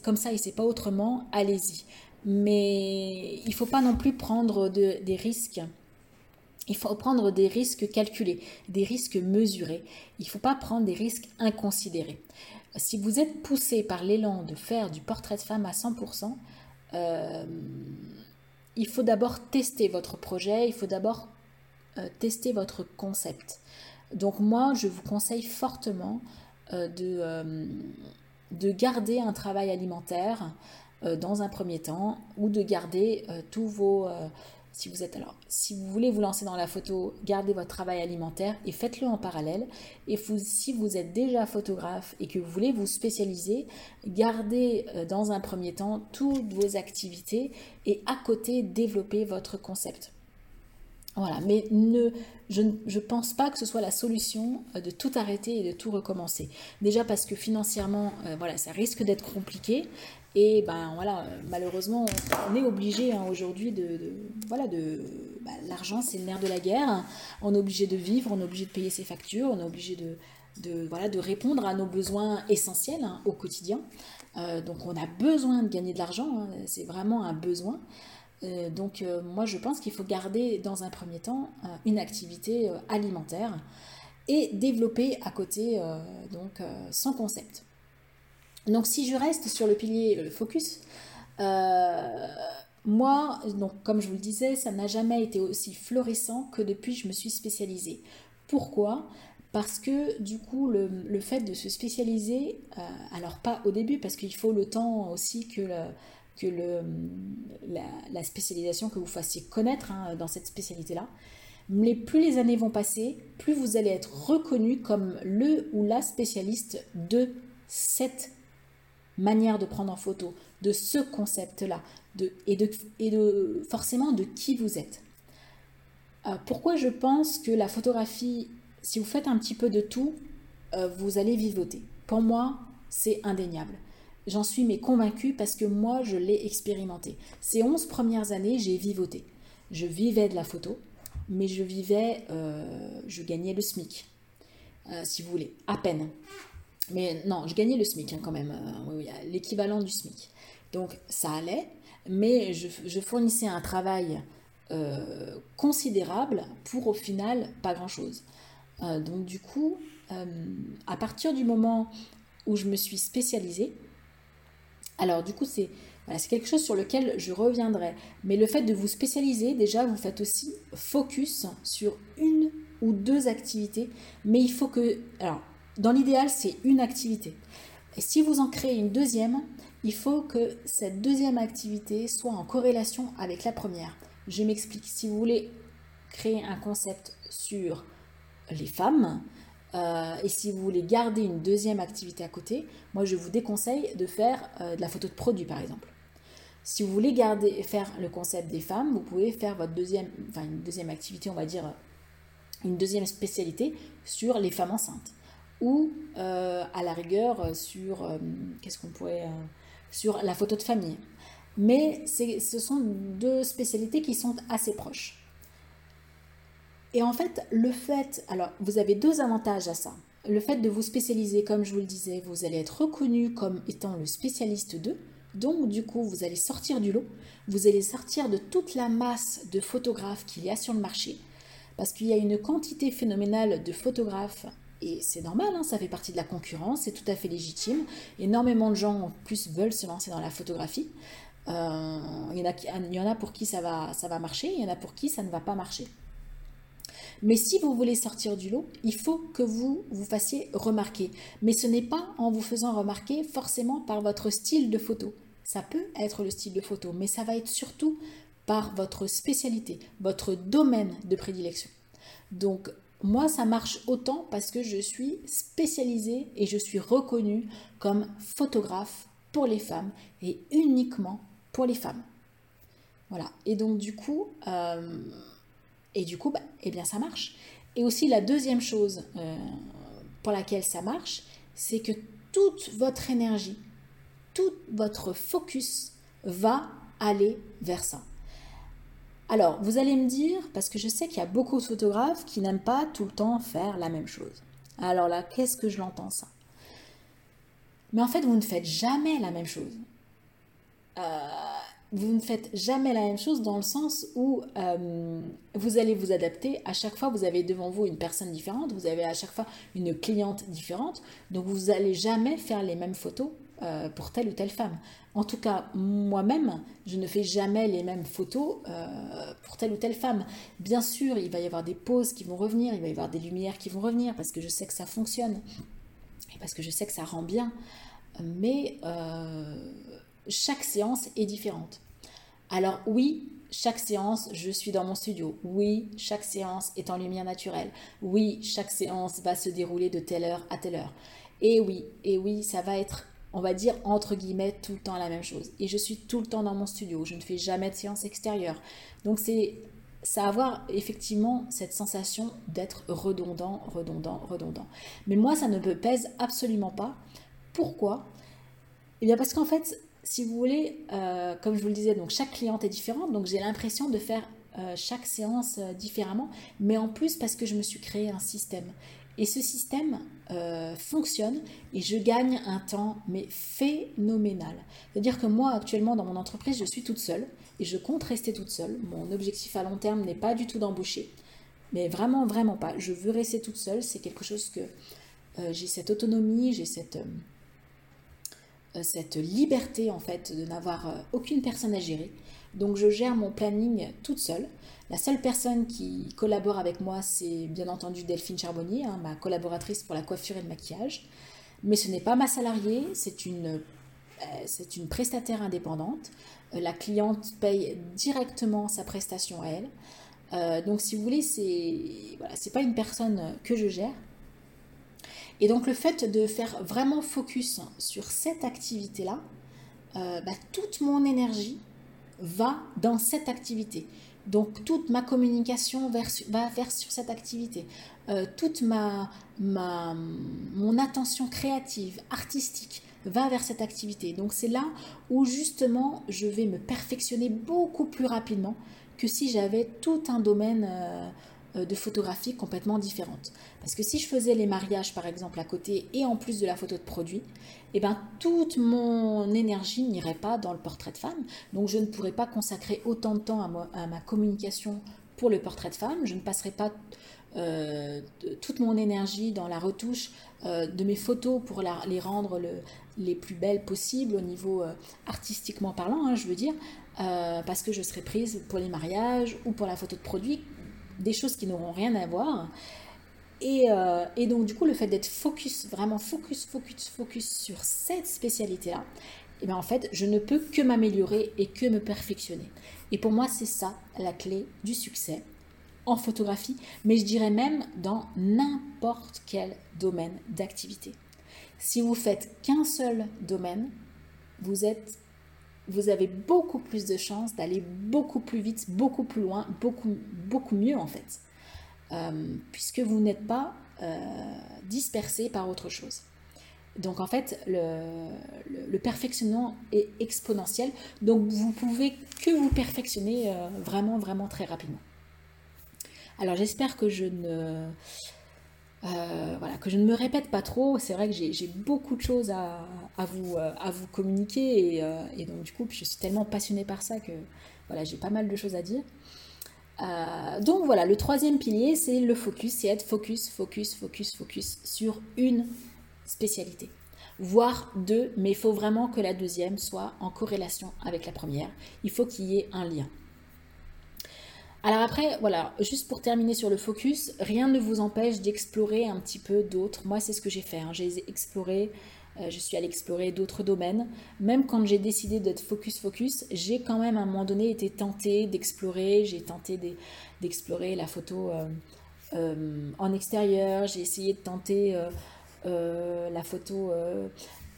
comme ça et c'est pas autrement, allez-y. Mais il faut pas non plus prendre des risques. Il faut prendre des risques calculés, des risques mesurés. Il ne faut pas prendre des risques inconsidérés. Si vous êtes poussé par l'élan de faire du portrait de femme à 100%, euh, il faut d'abord tester votre projet, il faut d'abord euh, tester votre concept. Donc moi, je vous conseille fortement euh, de, de garder un travail alimentaire dans un premier temps ou de garder tous vos si vous êtes alors si vous voulez vous lancer dans la photo gardez votre travail alimentaire et faites-le en parallèle et si vous êtes déjà photographe et que vous voulez vous spécialiser gardez dans un premier temps toutes vos activités et à côté développez votre concept voilà, mais ne, je ne pense pas que ce soit la solution euh, de tout arrêter et de tout recommencer. Déjà parce que financièrement, euh, voilà, ça risque d'être compliqué. Et ben voilà, malheureusement, on est obligé hein, aujourd'hui de, voilà, de bah, l'argent, c'est le nerf de la guerre. On est obligé de vivre, on est obligé de payer ses factures, on est obligé de, voilà, de répondre à nos besoins essentiels hein, au quotidien. Euh, donc on a besoin de gagner de l'argent, hein, c'est vraiment un besoin. Euh, donc euh, moi je pense qu'il faut garder dans un premier temps une activité alimentaire et développer à côté donc son concept. Donc si je reste sur le pilier le focus, moi donc comme je vous le disais, ça n'a jamais été aussi florissant que depuis que je me suis spécialisée. Pourquoi? Parce que du coup, le, le, fait de se spécialiser, alors pas au début, parce qu'il faut le temps aussi que que le, la, spécialisation que vous fassiez connaître hein, dans cette spécialité-là. Mais plus les années vont passer, plus vous allez être reconnu comme le ou la spécialiste de cette manière de prendre en photo, de ce concept-là, de, et, de, et de forcément de qui vous êtes. Euh, pourquoi je pense que la photographie, si vous faites un petit peu de tout, euh, vous allez vivoter Pour moi, c'est indéniable. J'en suis mais convaincue parce que moi, je l'ai expérimenté. Ces 11 premières années, j'ai vivoté. Je vivais de la photo, mais je vivais, euh, je gagnais le SMIC, si vous voulez, à peine. Mais non, je gagnais le SMIC hein, quand même, euh, l'équivalent du SMIC. Donc ça allait, mais je, fournissais un travail considérable pour au final pas grand-chose. donc du coup, à partir du moment où je me suis spécialisée, alors du coup, c'est quelque chose sur lequel je reviendrai. Mais le fait de vous spécialiser, déjà, vous faites aussi focus sur une ou deux activités. Mais il faut que... Alors, dans l'idéal, c'est une activité. Et si vous en créez une deuxième, il faut que cette deuxième activité soit en corrélation avec la première. Je m'explique. Si vous voulez créer un concept sur les femmes, euh, et si vous voulez garder une deuxième activité à côté, moi je vous déconseille de faire euh, de la photo de produit par exemple. Si vous voulez garder, faire le concept des femmes, vous pouvez faire votre deuxième, enfin une deuxième activité, on va dire une deuxième spécialité sur les femmes enceintes ou euh, à la rigueur sur qu'est-ce qu'on pourrait sur la photo de famille. Mais ce sont deux spécialités qui sont assez proches. Et en fait, le fait, alors vous avez deux avantages à ça. Le fait de vous spécialiser, comme je vous le disais, vous allez être reconnu comme étant le spécialiste d'eux. Donc du coup, vous allez sortir du lot, vous allez sortir de toute la masse de photographes qu'il y a sur le marché, parce qu'il y a une quantité phénoménale de photographes, et c'est normal, hein, ça fait partie de la concurrence, c'est tout à fait légitime. Énormément de gens en plus veulent se lancer dans la photographie. Euh, il, y en a, il, y en a, pour qui ça va, ça va marcher, il y en a pour qui ça ne va pas marcher. Mais si vous voulez sortir du lot, il faut que vous vous fassiez remarquer. Mais ce n'est pas en vous faisant remarquer forcément par votre style de photo. Ça peut être le style de photo, mais ça va être surtout par votre spécialité, votre domaine de prédilection. Donc moi, ça marche autant parce que je suis spécialisée et je suis reconnue comme photographe pour les femmes et uniquement pour les femmes. Voilà. Et donc du coup, euh, et du coup, bah, eh bien ça marche. Et aussi la deuxième chose euh, pour laquelle ça marche, c'est que toute votre énergie, tout votre focus va aller vers ça. Alors, vous allez me dire, parce que je sais qu'il y a beaucoup de photographes qui n'aiment pas tout le temps faire la même chose. Alors là, qu'est-ce que je l'entends ça? Mais en fait, vous ne faites jamais la même chose. Euh, vous ne faites jamais la même chose dans le sens où euh, vous allez vous adapter. À chaque fois, vous avez devant vous une personne différente, vous avez à chaque fois une cliente différente. Donc, vous n'allez jamais faire les mêmes photos euh, pour telle ou telle femme. En tout cas, moi-même, je ne fais jamais les mêmes photos euh, pour telle ou telle femme. Bien sûr, il va y avoir des poses qui vont revenir, il va y avoir des lumières qui vont revenir parce que je sais que ça fonctionne et parce que je sais que ça rend bien. Mais euh, chaque séance est différente. Alors oui, chaque séance, je suis dans mon studio. Oui, chaque séance est en lumière naturelle. Oui, chaque séance va se dérouler de telle heure à telle heure. Et oui, et oui, ça va être on va dire entre guillemets tout le temps la même chose. Et je suis tout le temps dans mon studio, je ne fais jamais de séance extérieure. Donc c'est ça avoir effectivement cette sensation d'être redondant, redondant, redondant. Mais moi, ça ne me pèse absolument pas. Pourquoi? Eh bien parce qu'en fait, si vous voulez, euh, comme je vous le disais, donc chaque cliente est différente, donc j'ai l'impression de faire euh, chaque séance euh, différemment, mais en plus parce que je me suis créé un système. Et ce système euh, fonctionne et je gagne un temps mais phénoménal. C'est-à-dire que moi actuellement dans mon entreprise je suis toute seule et je compte rester toute seule. Mon objectif à long terme n'est pas du tout d'embaucher, mais vraiment vraiment pas. Je veux rester toute seule. C'est quelque chose que euh, j'ai cette autonomie, j'ai cette euh, cette liberté en fait de n'avoir aucune personne à gérer. Donc je gère mon planning toute seule. La seule personne qui collabore avec moi, c'est bien entendu Delphine Charbonnier, hein, ma collaboratrice pour la coiffure et le maquillage. Mais ce n'est pas ma salariée, c'est une, euh, prestataire indépendante. Euh, la cliente paye directement sa prestation à elle. Euh, donc si vous voulez, c'est voilà, c'est pas une personne que je gère. Et donc le fait de faire vraiment focus sur cette activité-là, bah, toute mon énergie va dans cette activité. Donc toute ma communication va vers cette activité. Euh, toute ma, mon attention créative, artistique va vers cette activité. Donc c'est là où justement je vais me perfectionner beaucoup plus rapidement que si j'avais tout un domaine euh, de photographie complètement différente. Parce que si je faisais les mariages par exemple à côté et en plus de la photo de produit, eh ben, toute mon énergie n'irait pas dans le portrait de femme. Donc je ne pourrais pas consacrer autant de temps à ma, communication pour le portrait de femme. Je ne passerai pas euh, toute mon énergie dans la retouche euh, de mes photos pour les rendre les plus belles possibles au niveau artistiquement parlant, hein, je veux dire, parce que je serais prise pour les mariages ou pour la photo de produit des choses qui n'auront rien à voir. Euh, et, donc, du coup, le fait d'être focus, vraiment focus, focus, focus sur cette spécialité-là, et eh bien en fait, je ne peux que m'améliorer et que me perfectionner. Et pour moi, c'est ça la clé du succès en photographie, mais je dirais même dans n'importe quel domaine d'activité. Si vous faites qu'un seul domaine, vous êtes vous avez beaucoup plus de chances d'aller beaucoup plus vite, beaucoup plus loin, beaucoup, beaucoup mieux en fait, euh, puisque vous n'êtes pas euh, dispersé par autre chose. Donc en fait, le, le, perfectionnement est exponentiel, donc vous pouvez que vous perfectionner euh, vraiment, vraiment très rapidement. Alors j'espère que je ne euh, voilà, que je ne me répète pas trop. C'est vrai que j'ai beaucoup de choses à, vous, euh, vous communiquer euh, et, donc du coup, je suis tellement passionnée par ça que voilà, j'ai pas mal de choses à dire. donc voilà, le troisième pilier, c'est le focus, c'est être focus, focus, focus, focus sur une spécialité, voire deux, mais il faut vraiment que la deuxième soit en corrélation avec la première. Il faut qu'il y ait un lien. Alors après, voilà, juste pour terminer sur le focus, rien ne vous empêche d'explorer un petit peu d'autres. Moi, c'est ce que j'ai fait. Hein. J'ai exploré, euh, je suis allée explorer d'autres domaines. Même quand j'ai décidé d'être focus-focus, j'ai quand même à un moment donné été tentée d'explorer. J'ai tenté d'explorer la photo euh, euh, en extérieur. J'ai essayé de tenter la photo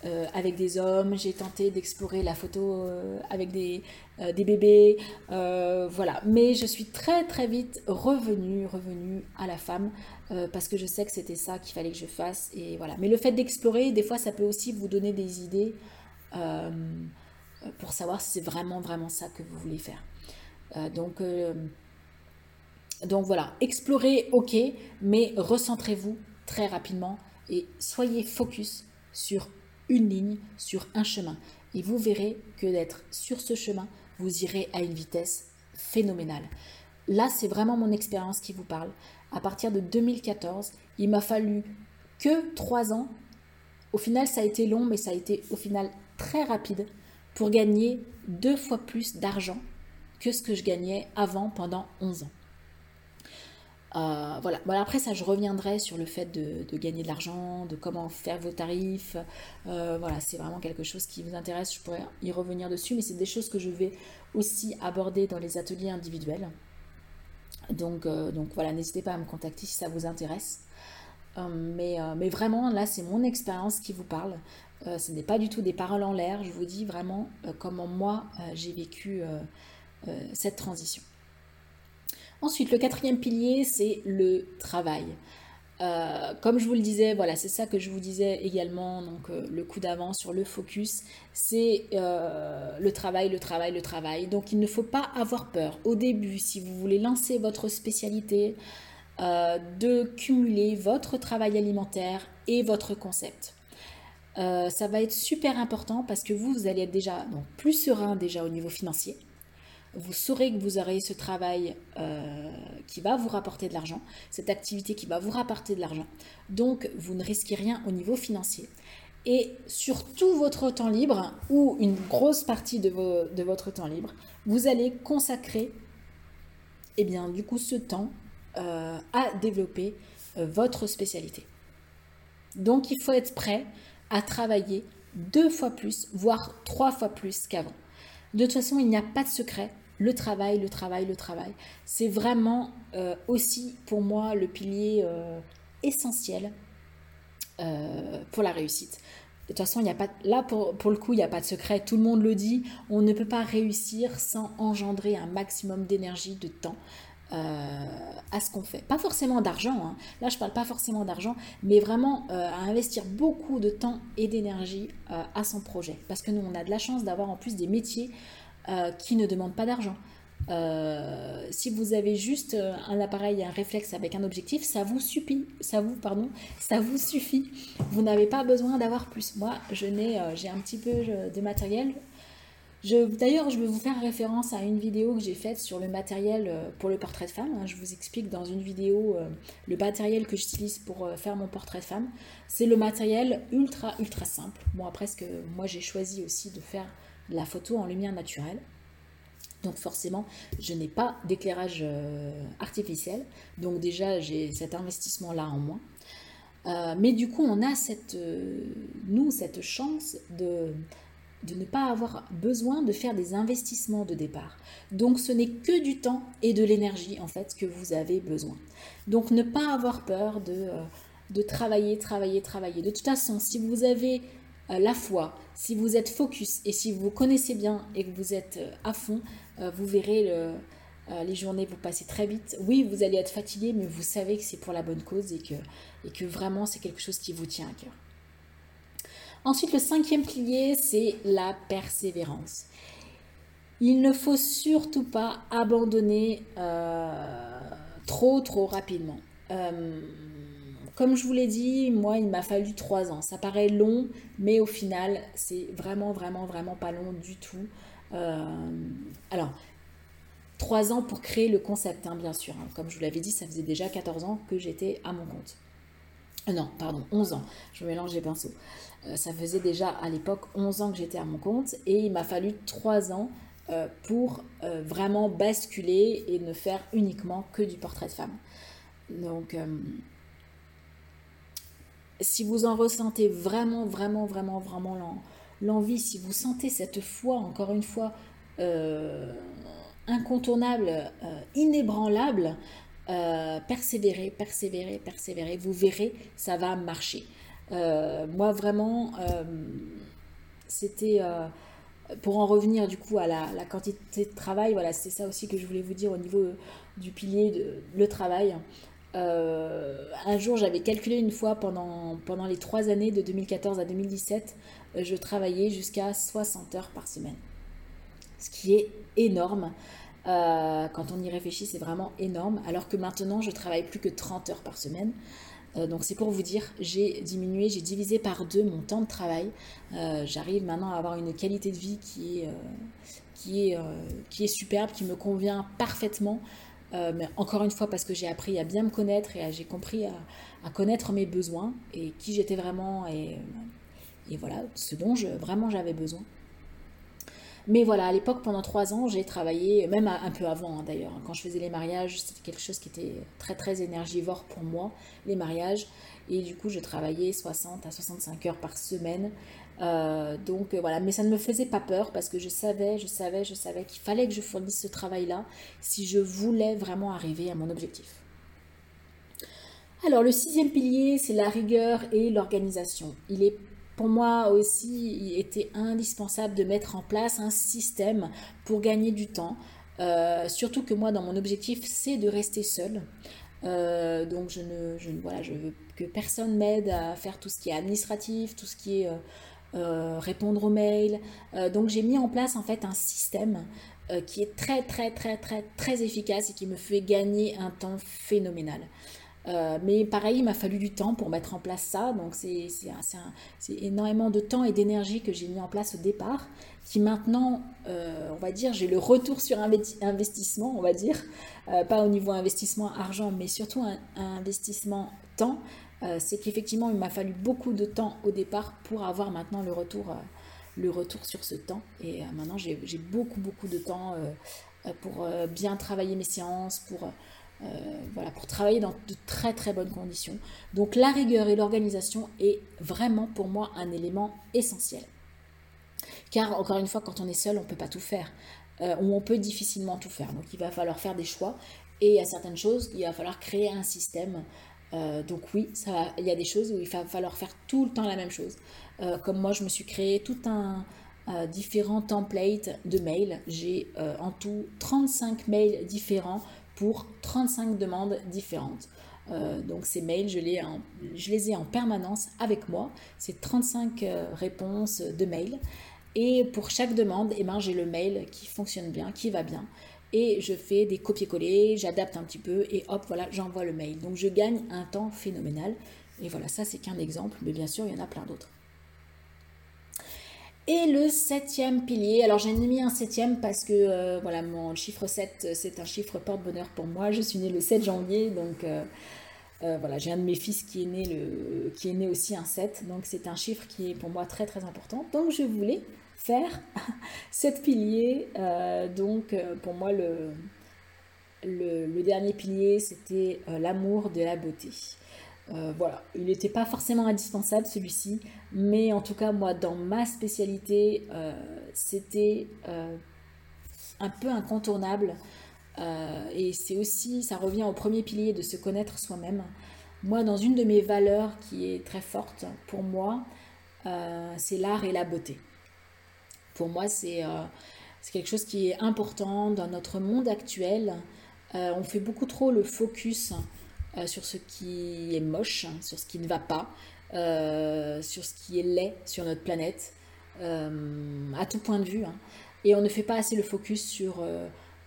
euh, avec des hommes, j'ai tenté d'explorer la photo euh, avec des, euh, des bébés, voilà. Mais je suis très très vite revenue, revenue à la femme parce que je sais que c'était ça qu'il fallait que je fasse et voilà. Mais le fait d'explorer, des fois, ça peut aussi vous donner des idées pour savoir si c'est vraiment vraiment ça que vous voulez faire. donc donc voilà, explorez, ok, mais recentrez-vous très rapidement et soyez focus sur une ligne sur un chemin. Et vous verrez que d'être sur ce chemin, vous irez à une vitesse phénoménale. Là, c'est vraiment mon expérience qui vous parle. À partir de 2014, il m'a fallu que trois ans. Au final, ça a été long, mais ça a été au final très rapide pour gagner deux fois plus d'argent que ce que je gagnais avant pendant 11 ans. Euh, voilà. Après ça, je reviendrai sur le fait de, gagner de l'argent, de comment faire vos tarifs. Euh, voilà, c'est vraiment quelque chose qui vous intéresse. Je pourrais y revenir dessus, mais c'est des choses que je vais aussi aborder dans les ateliers individuels. Donc, euh, donc voilà, n'hésitez pas à me contacter si ça vous intéresse. mais vraiment, là, c'est mon expérience qui vous parle. ce n'est pas du tout des paroles en l'air. Je vous dis vraiment comment moi j'ai vécu cette transition. Ensuite, le quatrième pilier, c'est le travail. Euh, comme je vous le disais, voilà, c'est ça que je vous disais également, donc euh, le coup d'avance sur le focus, c'est euh, le travail, le travail, le travail. Donc il ne faut pas avoir peur au début, si vous voulez lancer votre spécialité, de cumuler votre travail alimentaire et votre concept. ça va être super important parce que vous, vous allez être déjà plus serein déjà au niveau financier vous saurez que vous aurez ce travail euh, qui va vous rapporter de l'argent, cette activité qui va vous rapporter de l'argent. Donc, vous ne risquez rien au niveau financier. Et sur tout votre temps libre, ou une grosse partie de, votre temps libre, vous allez consacrer, eh bien, du coup, ce temps euh, à développer euh, votre spécialité. Donc, il faut être prêt à travailler deux fois plus, voire trois fois plus qu'avant. De toute façon, il n'y a pas de secret le travail, le travail, le travail. C'est vraiment euh, aussi pour moi le pilier euh, essentiel euh, pour la réussite. De toute façon, n'y a pas, là pour, le coup, il n'y a pas de secret, tout le monde le dit, on ne peut pas réussir sans engendrer un maximum d'énergie, de temps. à ce qu'on fait. Pas forcément d'argent, hein. là je parle pas forcément d'argent, mais vraiment à investir beaucoup de temps et d'énergie à son projet. Parce que nous, on a de la chance d'avoir en plus des métiers euh, qui ne demande pas d'argent. Euh, si vous avez juste euh, un appareil, un réflexe avec un objectif, ça vous suffit. Ça vous, pardon, ça vous suffit. Vous n'avez pas besoin d'avoir plus. Moi, je n'ai, j'ai un petit peu de matériel. d'ailleurs, je vais vous faire référence à une vidéo que j'ai faite sur le matériel pour le portrait de femme. Je vous explique dans une vidéo le matériel que j'utilise pour faire mon portrait de femme. C'est le matériel ultra ultra simple. Bon après, ce que moi j'ai choisi aussi de faire la photo en lumière naturelle. Donc forcément, je n'ai pas d'éclairage euh, artificiel. Donc déjà, j'ai cet investissement-là en moins. Euh, mais du coup, on a cette, euh, nous cette chance de, de ne pas avoir besoin de faire des investissements de départ. Donc ce n'est que du temps et de l'énergie en fait que vous avez besoin. Donc ne pas avoir peur de, travailler, travailler, travailler. De toute façon, si vous avez la foi, si vous êtes focus et si vous connaissez bien et que vous êtes euh, à fond, euh, vous verrez les journées vous passer très vite. Oui, vous allez être fatigué, mais vous savez que c'est pour la bonne cause et que vraiment c'est quelque chose qui vous tient à cœur. Ensuite, le cinquième pilier, c'est la persévérance. Il ne faut surtout pas abandonner trop, trop rapidement. Comme je vous l'ai dit, moi, il m'a fallu trois ans. Ça paraît long, mais au final, c'est vraiment, vraiment, vraiment pas long du tout. Euh, alors, trois ans pour créer le concept, hein, bien sûr. Hein. Comme je vous l'avais dit, ça faisait déjà 14 ans que j'étais à mon compte. Euh, non, pardon, 11 ans. Je mélange les pinceaux. Euh, ça faisait déjà à l'époque 11 ans que j'étais à mon compte et il m'a fallu trois ans pour vraiment basculer et ne faire uniquement que du portrait de femme. Donc, si vous en ressentez vraiment, vraiment, vraiment, vraiment l'envie, si vous sentez cette foi, encore une fois, incontournable, inébranlable, euh, persévérer, persévérer, persévérer. Vous verrez, ça va marcher. Euh, moi, vraiment, euh, c'était pour en revenir du coup à la, quantité de travail. Voilà, c'est ça aussi que je voulais vous dire au niveau du pilier de le travail. Un jour, j'avais calculé une fois pendant, les trois années de 2014 à 2017, je travaillais jusqu'à 60 heures par semaine. Ce qui est énorme. Euh, quand on y réfléchit, c'est vraiment énorme. Alors que maintenant, je travaille plus que 30 heures par semaine. Euh, donc c'est pour vous dire, j'ai diminué, j'ai divisé par deux mon temps de travail. Euh, j'arrive maintenant à avoir une qualité de vie qui est superbe, qui me convient parfaitement. Mais encore une fois, parce que j'ai appris à bien me connaître et j'ai compris à, connaître mes besoins et qui j'étais vraiment et, et voilà ce dont je, vraiment j'avais besoin. Mais voilà, à l'époque, pendant trois ans, j'ai travaillé, même un peu avant hein, d'ailleurs, quand je faisais les mariages, c'était quelque chose qui était très très énergivore pour moi, les mariages. Et du coup, je travaillais 60 à 65 heures par semaine. Euh, donc euh, voilà, mais ça ne me faisait pas peur parce que je savais, je savais, je savais qu'il fallait que je fournisse ce travail-là si je voulais vraiment arriver à mon objectif. Alors le sixième pilier, c'est la rigueur et l'organisation. Il est pour moi aussi, il était indispensable de mettre en place un système pour gagner du temps. Euh, surtout que moi, dans mon objectif, c'est de rester seule. Donc je ne, je, voilà, je veux que personne m'aide à faire tout ce qui est administratif, tout ce qui est euh, répondre aux mails. donc j'ai mis en place en fait un système qui est très très très très très efficace et qui me fait gagner un temps phénoménal. Euh, mais pareil, il m'a fallu du temps pour mettre en place ça. Donc c'est énormément de temps et d'énergie que j'ai mis en place au départ, qui maintenant, euh, on va dire, j'ai le retour sur investissement, on va dire, euh, pas au niveau investissement argent, mais surtout un, investissement temps. C'est qu'effectivement, il m'a fallu beaucoup de temps au départ pour avoir maintenant le retour, le retour sur ce temps. Et maintenant, j'ai beaucoup, beaucoup de temps pour bien travailler mes séances, pour euh, voilà, pour travailler dans de très très bonnes conditions. Donc la rigueur et l'organisation est vraiment pour moi un élément essentiel. Car encore une fois, quand on est seul, on ne peut pas tout faire. Euh, ou on peut difficilement tout faire. Donc il va falloir faire des choix. Et à certaines choses, il va falloir créer un système. Euh, donc oui, il y a des choses où il va falloir faire tout le temps la même chose. comme moi, je me suis créé tout un, différents templates de mails. J'ai en tout 35 mails différents pour 35 demandes différentes. Euh, donc ces mails, je les, ai en permanence avec moi. C'est 35 euh, réponses de mails. Et pour chaque demande, eh ben, j'ai le mail qui fonctionne bien, qui va bien. Et je fais des copier-coller, j'adapte un petit peu et hop, voilà, j'envoie le mail. Donc je gagne un temps phénoménal. Et voilà, ça c'est qu'un exemple, mais bien sûr, il y en a plein d'autres. Et le septième pilier, alors j'ai mis un septième parce que euh, voilà, mon chiffre 7, c'est un chiffre porte-bonheur pour moi. Je suis née le 7 janvier, donc euh, euh, voilà, j'ai un de mes fils qui est, né le, qui est né aussi un 7, donc c'est un chiffre qui est pour moi très très important. Donc je voulais faire sept piliers. donc pour moi, le, dernier pilier, c'était l'amour de la beauté. Euh, voilà, il n'était pas forcément indispensable celui-ci, mais en tout cas moi dans ma spécialité euh, c'était euh, un peu incontournable et c'est aussi, ça revient au premier pilier de se connaître soi-même. Moi dans une de mes valeurs qui est très forte pour moi, c'est l'art et la beauté. Pour moi c'est quelque chose qui est important dans notre monde actuel. on fait beaucoup trop le focus euh, sur ce qui est moche, sur ce qui ne va pas, euh, sur ce qui est laid sur notre planète, euh, à tout point de vue. Hein. Et on ne fait pas assez le focus sur,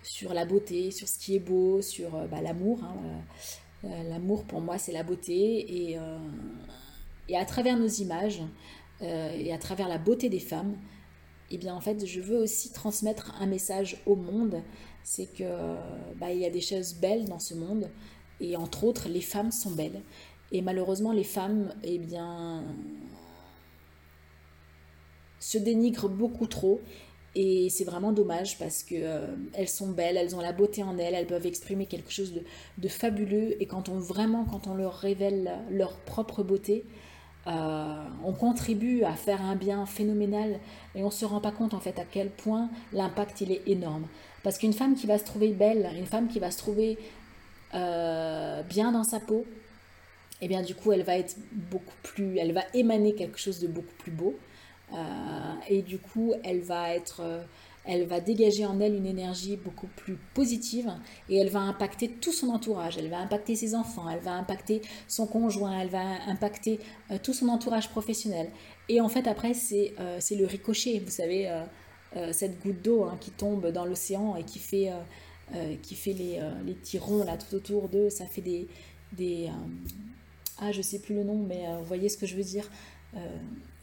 sur la beauté, sur ce qui est beau, sur bah, l'amour. Hein, l'amour pour moi c'est la beauté et, et, à travers nos images et à travers la beauté des femmes, eh bien en fait je veux aussi transmettre un message au monde, c'est que bah, il y a des choses belles dans ce monde et entre autres, les femmes sont belles. Et malheureusement, les femmes, eh bien, se dénigrent beaucoup trop. Et c'est vraiment dommage parce que euh, elles sont belles, elles ont la beauté en elles, elles peuvent exprimer quelque chose de, fabuleux. Et quand on vraiment, quand on leur révèle leur propre beauté, euh, on contribue à faire un bien phénoménal et on se rend pas compte en fait à quel point l'impact il est énorme. Parce qu'une femme qui va se trouver belle, une femme qui va se trouver euh, bien dans sa peau, et eh bien du coup elle va être beaucoup plus, elle va émaner quelque chose de beaucoup plus beau. Euh, et du coup, elle va être elle va dégager en elle une énergie beaucoup plus positive et elle va impacter tout son entourage. Elle va impacter ses enfants, elle va impacter son conjoint, elle va impacter euh, tout son entourage professionnel. Et en fait, après, c'est le ricochet. Vous savez, cette goutte d'eau hein, qui tombe dans l'océan et qui fait, qui fait les, les tirons là tout autour d'eux. Ça fait des. des ah, je sais plus le nom, mais vous voyez ce que je veux dire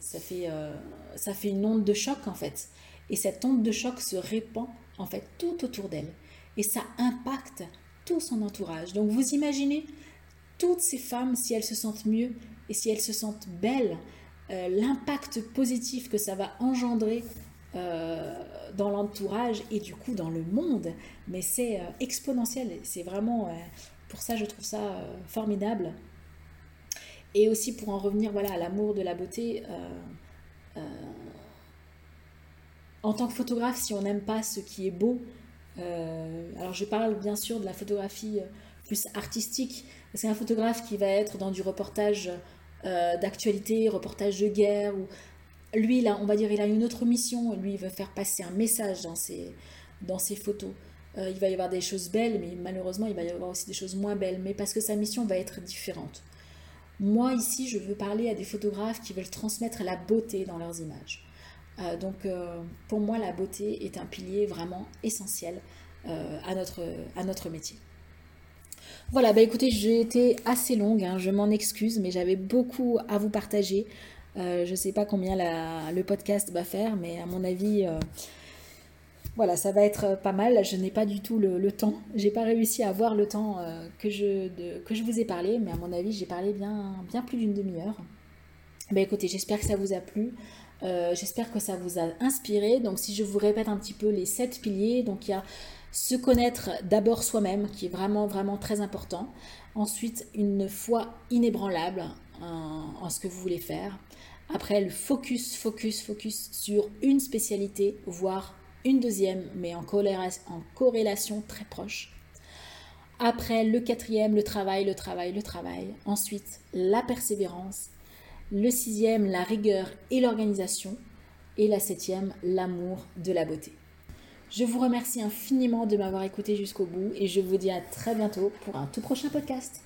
ça fait, euh, ça fait une onde de choc en fait. Et cette onde de choc se répand en fait tout autour d'elle. Et ça impacte tout son entourage. Donc vous imaginez toutes ces femmes, si elles se sentent mieux et si elles se sentent belles, euh, l'impact positif que ça va engendrer euh, dans l'entourage et du coup dans le monde. Mais c'est exponentiel. C'est vraiment, pour ça, je trouve ça formidable. Et aussi pour en revenir voilà, à l'amour de la beauté, euh, euh, en tant que photographe, si on n'aime pas ce qui est beau, euh, alors je parle bien sûr de la photographie plus artistique, c'est un photographe qui va être dans du reportage d'actualité, reportage de guerre, ou lui, on va dire, il a une autre mission, lui, il veut faire passer un message dans ses photos. il va y avoir des choses belles, mais malheureusement, il va y avoir aussi des choses moins belles, mais parce que sa mission va être différente. Moi, ici, je veux parler à des photographes qui veulent transmettre la beauté dans leurs images. Euh, donc, euh, pour moi, la beauté est un pilier vraiment essentiel euh, à, notre, métier. Voilà, bah écoutez, j'ai été assez longue, hein, je m'en excuse, mais j'avais beaucoup à vous partager. je ne sais pas combien le podcast va faire, mais à mon avis, voilà, ça va être pas mal. Je n'ai pas du tout le, le temps. J'ai pas réussi à avoir le temps que, je, vous ai parlé, mais à mon avis, j'ai parlé bien, plus d'une demi-heure. Ben écoutez, j'espère que ça vous a plu. Euh, j'espère que ça vous a inspiré. Donc, si je vous répète un petit peu les sept piliers, donc il y a se connaître d'abord soi-même, qui est vraiment, vraiment très important. Ensuite, une foi inébranlable en, en ce que vous voulez faire. Après, le focus, focus, focus sur une spécialité, voire une deuxième, mais en, corrélation très proche. Après, le quatrième, le travail, le travail, le travail. Ensuite, la persévérance. Le sixième, la rigueur et l'organisation. Et la septième, l'amour de la beauté. Je vous remercie infiniment de m'avoir écouté jusqu'au bout et je vous dis à très bientôt pour un tout prochain podcast.